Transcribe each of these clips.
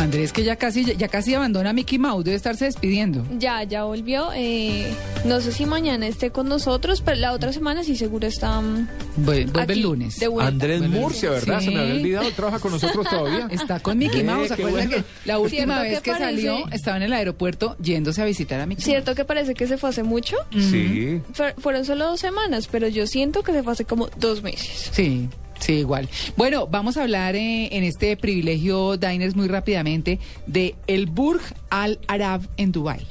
Andrés, que ya casi, ya casi abandona a Mickey Mouse, debe estarse despidiendo. Ya, ya volvió. Eh, no sé si mañana esté con nosotros, pero la otra semana sí seguro está. mm, Vuelve, aquí, el lunes. de. Andrés Murcia, ¿verdad? Sí. Se me había olvidado, trabaja con nosotros todavía. Está con Mickey Mouse. bueno. que la última ¿Cierto vez que que salió estaba en el aeropuerto yéndose a visitar a Mickey Cierto que parece que se fue hace mucho. Sí. Fue- fueron solo dos semanas, pero yo siento que se fue hace como dos meses. Sí. Sí, igual. Bueno, vamos a hablar eh, en este privilegio Diners muy rápidamente de el Burj Al Arab en Dubai.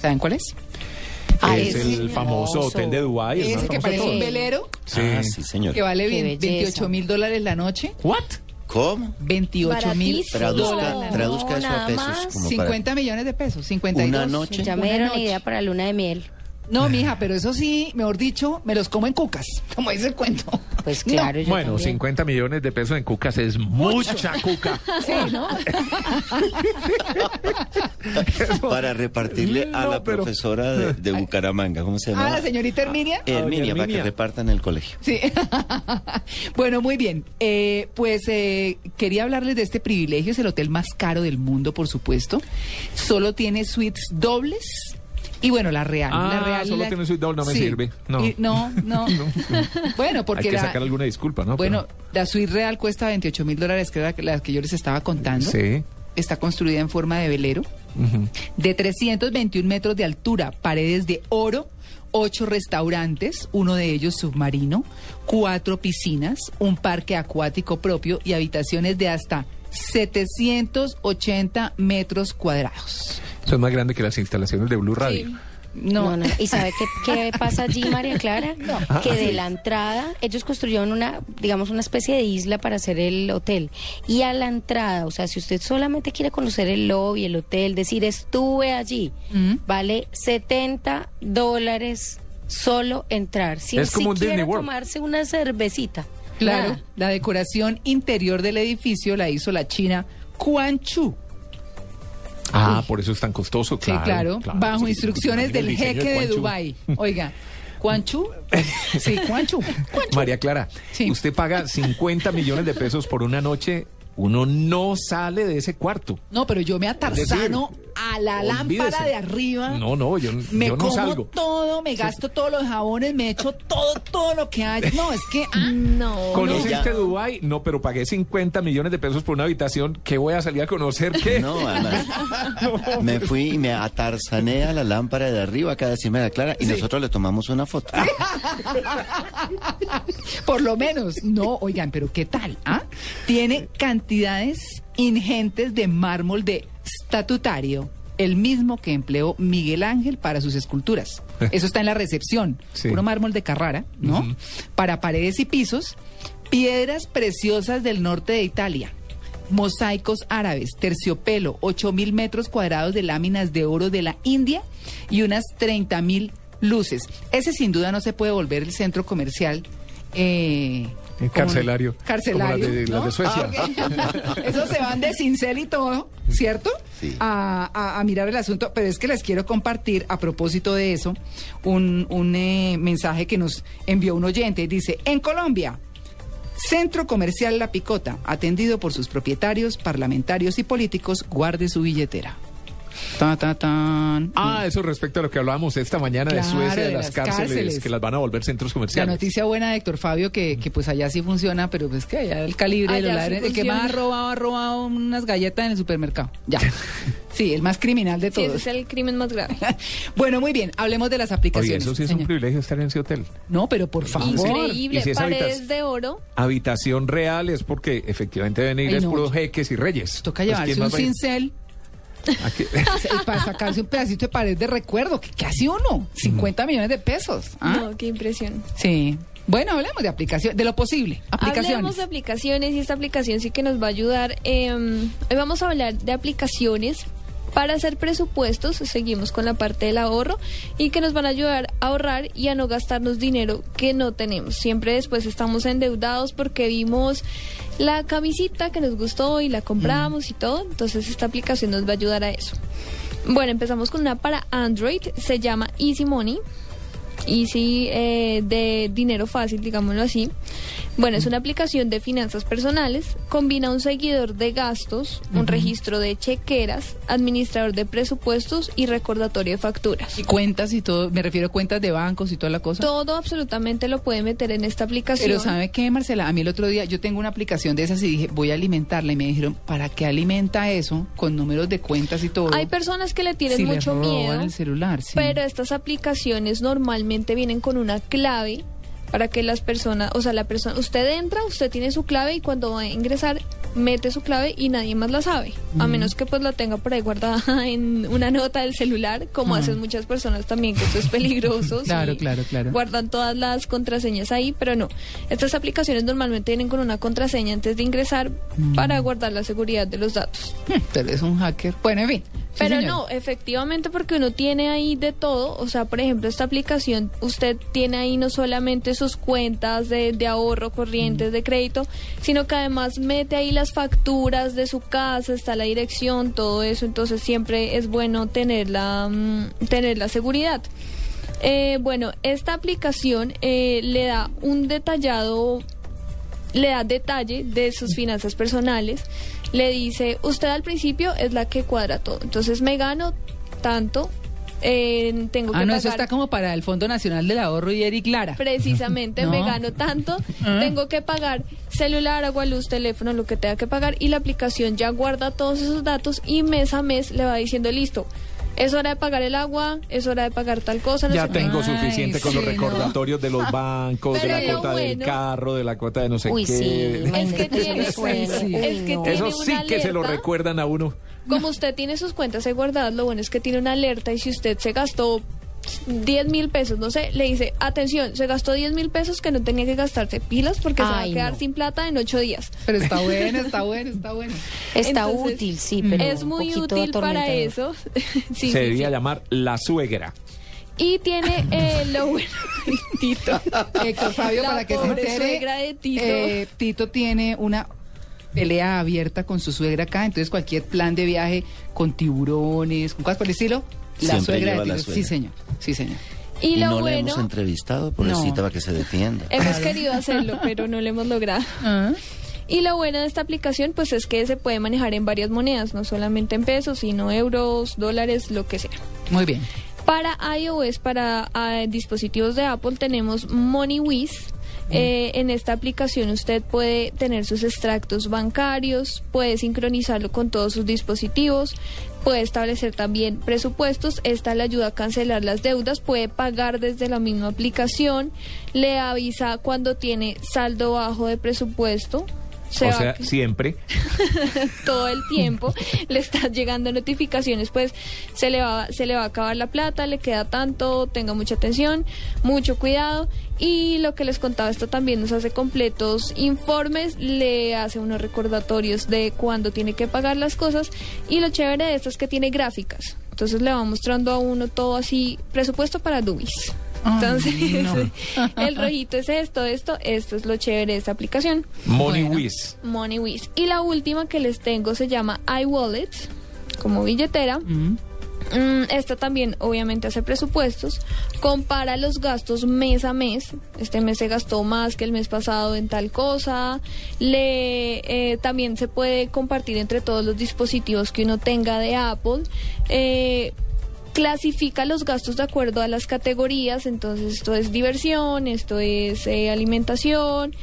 ¿Saben cuál es? Ah, es ese el famoso hotel de Dubái. el Ese que parece un velero Sí. Ah, sí, señor. que vale Qué bien- belleza. 28 mil dólares la noche. ¿What? ¿Cómo? 28 mil dólares. traduzca eso a pesos. Como 50 millones de pesos, 52. Una noche. Ya me Una dieron noche. idea para luna de miel. No, mija, pero eso sí, mejor dicho, me los como en cucas, como dice el cuento. Pues No. claro, yo Bueno, también. 50 millones de pesos en cucas es mucha cuca. Sí, ¿no? para, para repartirle a No, la pero- profesora de, de Bucaramanga. ¿Cómo se llama? Ah, la señorita Herminia. Herminia, para que Herminia. repartan en el colegio. Sí. bueno, muy bien. Eh, pues eh, quería hablarles de este privilegio. Es el hotel más caro del mundo, por supuesto. Solo tiene suites dobles. Y bueno, la real. Ah, la real solo la- doble, no me Sí. sirve. No. Y- no, no. bueno, porque Hay que la, sacar alguna disculpa, ¿no? bueno, la suite real cuesta 28 mil dólares, que era la que yo les estaba contando. Sí. Está construida en forma de velero. Ujú. de 321 metros de altura, paredes de oro, ocho restaurantes, uno de ellos submarino, cuatro piscinas, un parque acuático propio y habitaciones de hasta 780 metros cuadrados. Es más grande que las instalaciones de Blue Radio. Sí. No, No, no. ¿Y sabe qué, qué pasa allí, María Clara? Que de la entrada, ellos construyeron una, digamos, una especie de isla para hacer el hotel. Y a la entrada, o sea, si usted solamente quiere conocer el lobby, el hotel, decir estuve allí, Mm. vale 70 dólares solo entrar. Sin Es como un siquiera Disney World. tomarse una cervecita. Claro, Nada. la decoración interior del edificio la hizo la china Quan Chu. Ah, por eso es tan costoso, Sí, claro. claro, bajo Sí, instrucciones del jeque de Juanchu. Dubai. Oiga, Quan Chu. Sí, Quan Chu. Quan Chu. María Clara, Sí. usted paga 50 millones de pesos por una noche, uno no sale de ese cuarto. No, pero yo me atarzano a la lámpara de arriba. No, no, yo, Me yo no como salgo. todo, me gasto todos los jabones, me echo todo, todo lo que hay. No, es que ah, No. ¿Conociste Ya. Dubai? No, pero pagué 50 millones de pesos por una habitación. ¿Qué voy a salir a conocer? ¿Qué? No, además, me fui y me atarzané a la lámpara de arriba de María Clara y nosotros le tomamos una foto. por lo menos. No, oigan, pero ¿qué tal? ah? Tiene cantidades ingentes de mármol de estatutario, el mismo que empleó Miguel Ángel para sus esculturas. Eso está en la recepción. Sí. Puro mármol de Carrara, ¿no? Para paredes y pisos, piedras preciosas del norte de Italia. Mosaicos árabes, terciopelo, 8 mil metros cuadrados de láminas de oro de la India y unas 30 mil luces. Ese sin duda no se puede volver el centro comercial. Eh, Eh, carcelario. Carcelario. Como las de- ¿no? las de Suecia. Ah. Esos se van de cincel y todo, ¿cierto? Sí. A, a- a mirar el asunto. Pero es que les quiero compartir, a propósito de eso, un, un, eh, mensaje que nos envió un oyente. Dice, en Colombia, Centro Comercial La Picota, atendido por sus propietarios, parlamentarios y políticos, guarde su billetera. Ta, ta, tan. Ah, eso respecto a lo que hablábamos esta mañana de Suecia, de, de las, las cárceles, cárceles. que las van a volver centros La comerciales. noticia buena de Héctor Fabio, que, que pues allá sí funciona, pero pues que allá el calibre de los Allá sí el que más ha robado, ha robado unas galletas en el supermercado. Ya. Sí, el más criminal de Sí, ese todos. es el crimen más grave. bueno, muy bien, hablemos de las Oye, aplicaciones. eso sí es un privilegio estar en ese hotel. No, pero por favor. Increíble. ¿Y si es Paredes de oro. Habitación real es porque efectivamente deben ir Ay, es no. puros jeques y reyes. Toca llevarse ¿quién un cincel. Y para sacarse un pedacito de pared de recuerdo. que ¿Qué hace uno? 50 millones de pesos. ¿ah? No, qué impresión. Sí, Bueno, hablemos de aplicación, de lo posible. Aplicaciones. Hablemos de aplicaciones y esta aplicación sí que nos va a ayudar. eh, hoy vamos a hablar de aplicaciones para hacer presupuestos. Seguimos con la parte del ahorro y que nos van a ayudar a ahorrar y a no gastarnos dinero que no tenemos. Siempre después estamos endeudados porque vimos la camisita que nos gustó y la compramos y todo. Entonces esta aplicación nos va a ayudar a eso. Bueno, empezamos con una para Android. Se llama Easy Money. Easy eh, de dinero fácil, digámoslo así. Bueno, es una aplicación de finanzas personales, combina un seguidor de gastos, un registro de chequeras, administrador de presupuestos y recordatorio de facturas. Y cuentas y todo, me refiero a cuentas de bancos y toda la cosa. Todo absolutamente lo puede meter en esta aplicación. Pero ¿sabe qué, Marcela? A mí el otro día yo tengo una aplicación de esas y dije, voy a alimentarla. Y me dijeron, ¿para qué alimenta eso con números de cuentas y todo? Hay personas que le tienen si le mucho roban miedo, el celular, sí. pero estas aplicaciones normalmente vienen con una clave para que las personas, o sea, la persona, usted entra, usted tiene su clave y cuando va a ingresar mete su clave y nadie más la sabe, a menos que pues la tenga por ahí guardada en una nota del celular, como hacen muchas personas también, que esto es peligroso. Claro, claro, claro. Guardan todas las contraseñas ahí, pero no. Estas aplicaciones normalmente vienen con una contraseña antes de ingresar para guardar la seguridad de los datos. Usted es un hacker. Bueno, en fin. Pero no, efectivamente porque uno tiene ahí de todo, o sea, por ejemplo, esta aplicación, usted tiene ahí no solamente sus cuentas de, de ahorro corrientes, de crédito, sino que además mete ahí las facturas de su casa, está la dirección, todo eso, entonces siempre es bueno tener la, mm, tener la seguridad. Eh, bueno, esta aplicación eh, le da un detallado le da detalle de sus finanzas personales, le dice, usted al principio es la que cuadra todo, entonces me gano tanto, eh, tengo que Ah, no, pagar eso está como para el Fondo Nacional del Ahorro y Eric Lara. precisamente No. me gano tanto, tengo que pagar celular, agua, luz, teléfono, lo que tenga que pagar y la aplicación ya guarda todos esos datos y mes a mes le va diciendo, listo, es hora de pagar el agua, es hora de pagar tal cosa, no Ya sé qué". tengo Ay, suficiente con los no. recordatorios de los bancos, de la cuota del carro, de la cuota de no sé Uy, qué. sí. Es que tiene, es que no. tiene Eso sí una que se lo recuerdan a uno. Como usted tiene sus cuentas ahí guardadas, lo bueno es que tiene una alerta y si usted se gastó 10 mil pesos, no sé, le dice, atención, se gastó 10 mil pesos que no tenía que gastarse pilas porque se va a quedar no. sin plata en 8 días. Pero está bueno, está bueno, está bueno. Está Entonces, útil, sí, pero es muy útil para eso. Sí, sí, se debía sí. llamar la suegra. Y tiene eh, lo bueno. Tito. Héctor Fabio, La para que se entere, suegra de Tito. eh, Tito tiene una pelea abierta con su suegra acá, entonces cualquier plan de viaje con tiburones, con cosas por el estilo, la Siempre suegra de lleva la Tito. suegra. Sí, señor. Sí, señor. Y, Y, lo no le bueno, hemos entrevistado, pobrecita, No. para que se defienda. hemos querido hacerlo, pero no lo hemos logrado. Ah. Y lo bueno de esta aplicación, pues es que se puede manejar en varias monedas, no solamente en pesos, sino euros, dólares, lo que sea. Muy bien. Para iOS, para ah, dispositivos de Apple, tenemos MoneyWiz. Eh, en esta aplicación usted puede tener sus extractos bancarios, puede sincronizarlo con todos sus dispositivos, puede establecer también presupuestos, esta le ayuda a cancelar las deudas, puede pagar desde la misma aplicación, le avisa cuando tiene saldo bajo de presupuesto. Se o sea, siempre. todo el tiempo le están llegando notificaciones, pues se le va se le va a acabar la plata, le queda tanto, tenga mucha atención, mucho cuidado y lo que les contaba esto también nos hace completos informes, le hace unos recordatorios de cuándo tiene que pagar las cosas y lo chévere de esto es que tiene gráficas. Entonces le va mostrando a uno todo así, presupuesto para dubis. Entonces, no. el rojito es esto, esto, esto es lo chévere de esta aplicación. Money Bueno. Wiz. Y la última que les tengo se llama iWallet, como billetera. Mm. Mm, esta también obviamente hace presupuestos, compara los gastos mes a mes. Este mes se gastó más que el mes pasado en tal cosa. Le eh, también se puede compartir entre todos los dispositivos que uno tenga de Apple. Eh, clasifica los gastos de acuerdo a las categorías, entonces esto es diversión, esto es eh, alimentación,